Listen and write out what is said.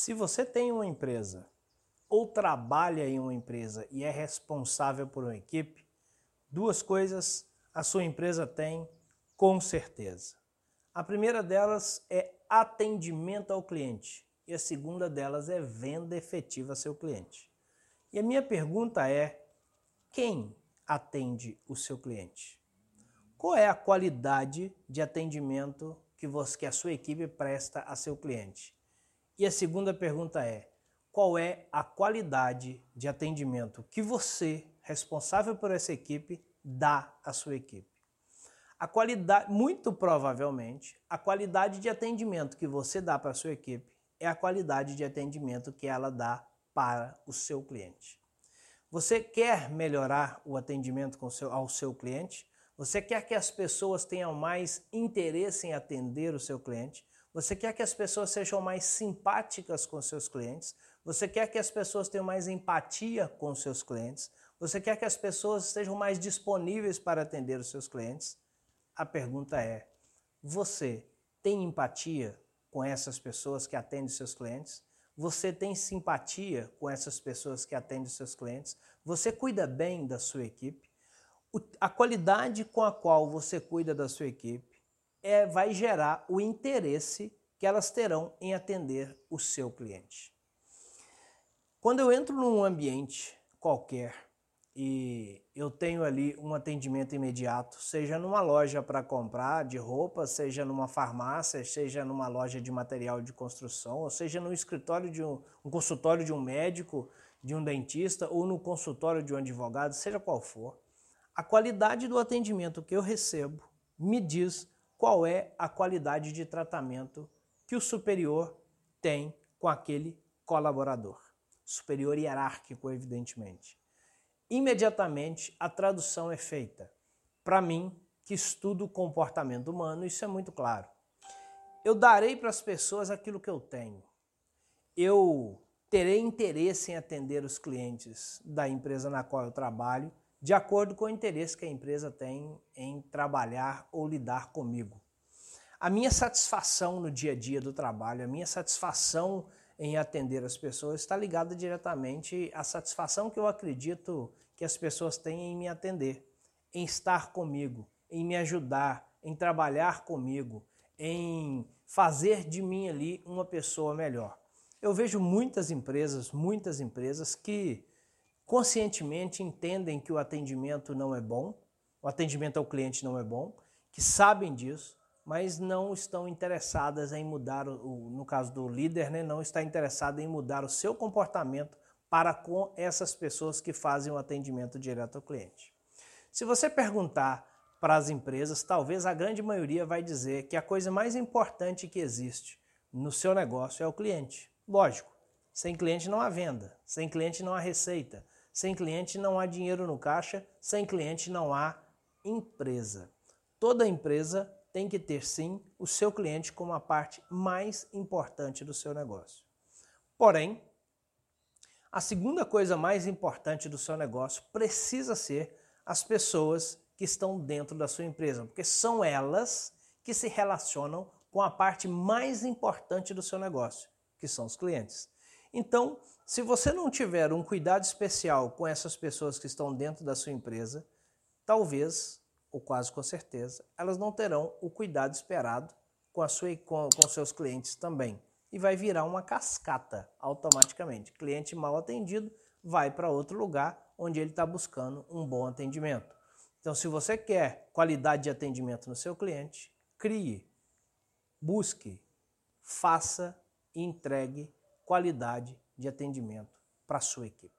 Se você tem uma empresa ou trabalha em uma empresa e é responsável por uma equipe, duas coisas a sua empresa tem com certeza. A primeira delas é atendimento ao cliente e a segunda delas é venda efetiva a seu cliente. E a minha pergunta é: quem atende o seu cliente? Qual é a qualidade de atendimento que, você, que a sua equipe presta a seu cliente? E a segunda pergunta é: qual é a qualidade de atendimento que você, responsável por essa equipe, dá à sua equipe. A qualidade, muito provavelmente, a qualidade de atendimento que você dá para a sua equipe é a qualidade de atendimento que ela dá para o seu cliente. Você quer melhorar o atendimento seu, ao seu cliente? Você quer que as pessoas tenham mais interesse em atender o seu cliente? Você quer que as pessoas sejam mais simpáticas com seus clientes? Você quer que as pessoas tenham mais empatia com seus clientes? Você quer que as pessoas estejam mais disponíveis para atender os seus clientes? A pergunta é: você tem empatia com essas pessoas que atendem seus clientes? Você tem simpatia com essas pessoas que atendem seus clientes? Você cuida bem da sua equipe? A qualidade com a qual você cuida da sua equipe é, vai gerar o interesse que elas terão em atender o seu cliente. Quando eu entro num ambiente qualquer e eu tenho ali um atendimento imediato, seja numa loja para comprar de roupa, seja numa farmácia, seja numa loja de material de construção, ou seja no escritório de um, um consultório de um médico, de um dentista ou no consultório de um advogado, seja qual for, a qualidade do atendimento que eu recebo me diz qual é a qualidade de tratamento que o superior tem com aquele colaborador superior hierárquico, evidentemente. Imediatamente a tradução é feita. Para mim, que estudo o comportamento humano, isso é muito claro. Eu darei para as pessoas aquilo que eu tenho. Eu terei interesse em atender os clientes da empresa na qual eu trabalho, de acordo com o interesse que a empresa tem em trabalhar ou lidar comigo. A minha satisfação no dia a dia do trabalho, a minha satisfação em atender as pessoas está ligada diretamente à satisfação que eu acredito que as pessoas têm em me atender, em estar comigo, em me ajudar, em trabalhar comigo, em fazer de mim ali uma pessoa melhor. Eu vejo muitas empresas, muitas empresas que conscientemente entendem que o atendimento não é bom, o atendimento ao cliente não é bom, que sabem disso, mas não estão interessadas em mudar, o, no caso do líder, né, não está interessado em mudar o seu comportamento para com essas pessoas que fazem o atendimento direto ao cliente. Se você perguntar para as empresas, talvez a grande maioria vai dizer que a coisa mais importante que existe no seu negócio é o cliente. Lógico, sem cliente não há venda, sem cliente não há receita, sem cliente não há dinheiro no caixa, sem cliente não há empresa. Toda empresa tem que ter sim o seu cliente como a parte mais importante do seu negócio. Porém, a segunda coisa mais importante do seu negócio precisa ser as pessoas que estão dentro da sua empresa, porque são elas que se relacionam com a parte mais importante do seu negócio, que são os clientes. Então, se você não tiver um cuidado especial com essas pessoas que estão dentro da sua empresa, talvez ou quase com certeza, elas não terão o cuidado esperado com, a sua, com, com seus clientes também. E vai virar uma cascata automaticamente. Cliente mal atendido vai para outro lugar onde ele está buscando um bom atendimento. Então, se você quer qualidade de atendimento no seu cliente, crie, busque, faça e entregue qualidade de atendimento para a sua equipe.